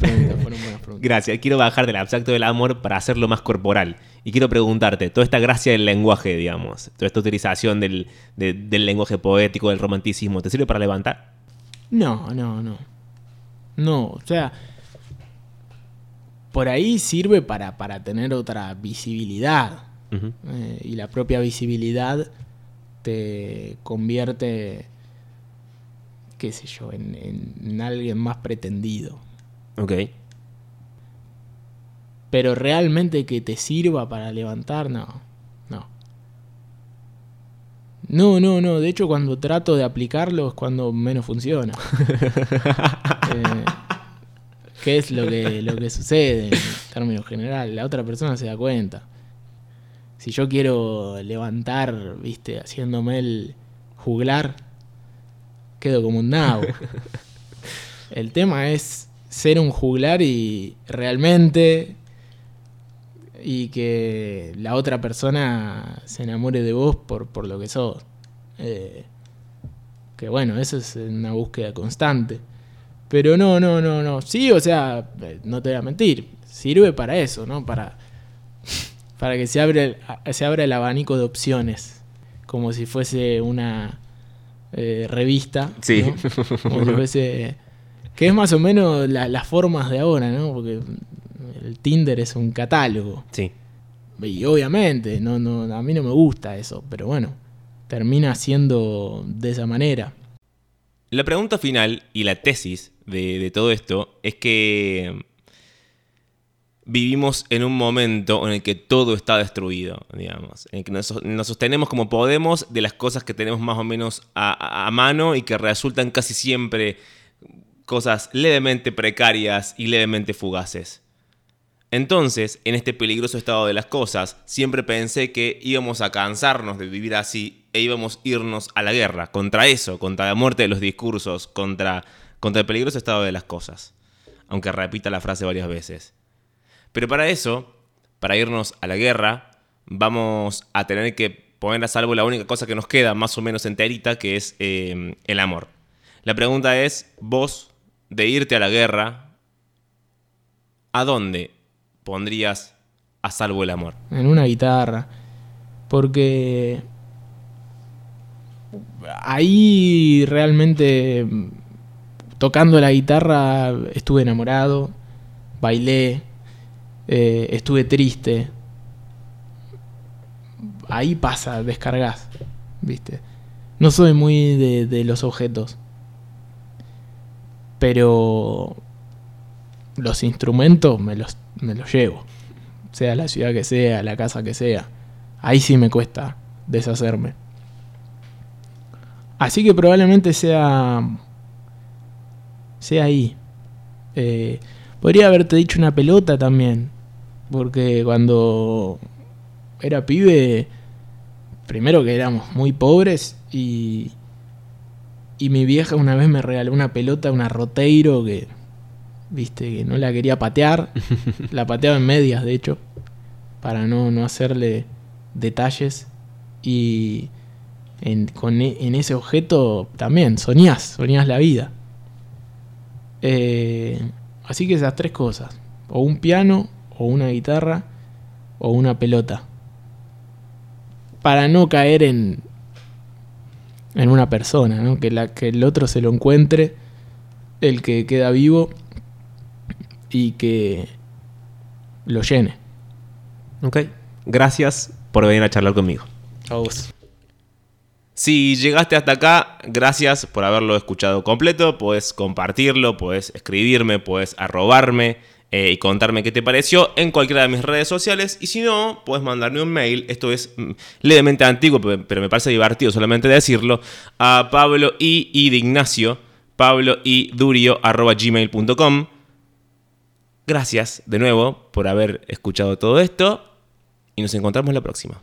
Gracias. Quiero bajar del abstracto del amor para hacerlo más corporal. Y quiero preguntarte, toda esta gracia del lenguaje, digamos, toda esta utilización del, del lenguaje poético, del romanticismo, ¿te sirve para levantar? No, no, no. No, o sea, por ahí sirve para, para tener otra visibilidad. Eh, y la propia visibilidad te convierte, qué sé yo, en, alguien más pretendido. Ok. Pero realmente que te sirva para levantar, no. No. No, no, no. De hecho, cuando trato de aplicarlo es cuando menos funciona. (laughs) eh, ¿Qué es lo que, lo que sucede en términos generales? La otra persona se da cuenta. Si yo quiero levantar, viste, haciéndome el juglar, quedo como un nabo. (laughs) El tema es ser un juglar y realmente y que la otra persona se enamore de vos por, por lo que sos. Eh, que bueno, eso es una búsqueda constante. Pero no, no, no, no. Sí, o sea, eh, no te voy a mentir. Sirve para eso, ¿no? Para, (laughs) para que se, abre el, se abra el abanico de opciones. Como si fuese una eh, revista. Sí. Como si fuese. Que es más o menos las formas de ahora, ¿no? Porque el Tinder es un catálogo. Sí. Y obviamente, no, no, a mí no me gusta eso, pero bueno, termina siendo de esa manera. La pregunta final y la tesis de, todo esto es que vivimos en un momento en el que todo está destruido, digamos, en el que nos, sostenemos como podemos de las cosas que tenemos más o menos a, mano y que resultan casi siempre cosas levemente precarias y levemente fugaces. Entonces, en este peligroso estado de las cosas, siempre pensé que íbamos a cansarnos de vivir así e íbamos a irnos a la guerra, contra eso, contra la muerte de los discursos, contra contra el peligroso estado de las cosas, aunque repita la frase varias veces. Pero para eso, para irnos a la guerra, vamos a tener que poner a salvo la única cosa que nos queda más o menos enterita, que es eh, el amor. La pregunta es, vos, de irte a la guerra, ¿a dónde pondrías a salvo el amor? En una guitarra. Porque ahí realmente tocando la guitarra estuve enamorado, bailé, eh, estuve triste. Ahí pasa, descargas, ¿viste? No soy muy de, los objetos. Pero los instrumentos me los, me los llevo. Sea la ciudad que sea, la casa que sea. Ahí sí me cuesta deshacerme. Así que probablemente sea sea ahí. Eh, podría haberte dicho una pelota también, porque cuando era pibe, primero que éramos muy pobres y, y mi vieja una vez me regaló una pelota, una roteiro que, viste, que no la quería patear, (laughs) la pateaba en medias de hecho, para no, no hacerle detalles y en, con, e, en ese objeto también soñás, soñás la vida. Eh, así que esas tres cosas. O un piano, o una guitarra, o una pelota. Para no caer en, en una persona, ¿no? que, la, que el otro se lo encuentre, el que queda vivo, y que lo llene. Ok. Gracias por venir a charlar conmigo. A vos. Si llegaste hasta acá, gracias por haberlo escuchado completo. Puedes compartirlo, puedes escribirme, puedes arrobarme eh, y contarme qué te pareció en cualquiera de mis redes sociales. Y si no, puedes mandarme un mail. Esto es mm, levemente antiguo, pero me parece divertido solamente decirlo. A Pablo y, y de Ignacio, pablo y durio gmail.com. Gracias de nuevo por haber escuchado todo esto y nos encontramos la próxima.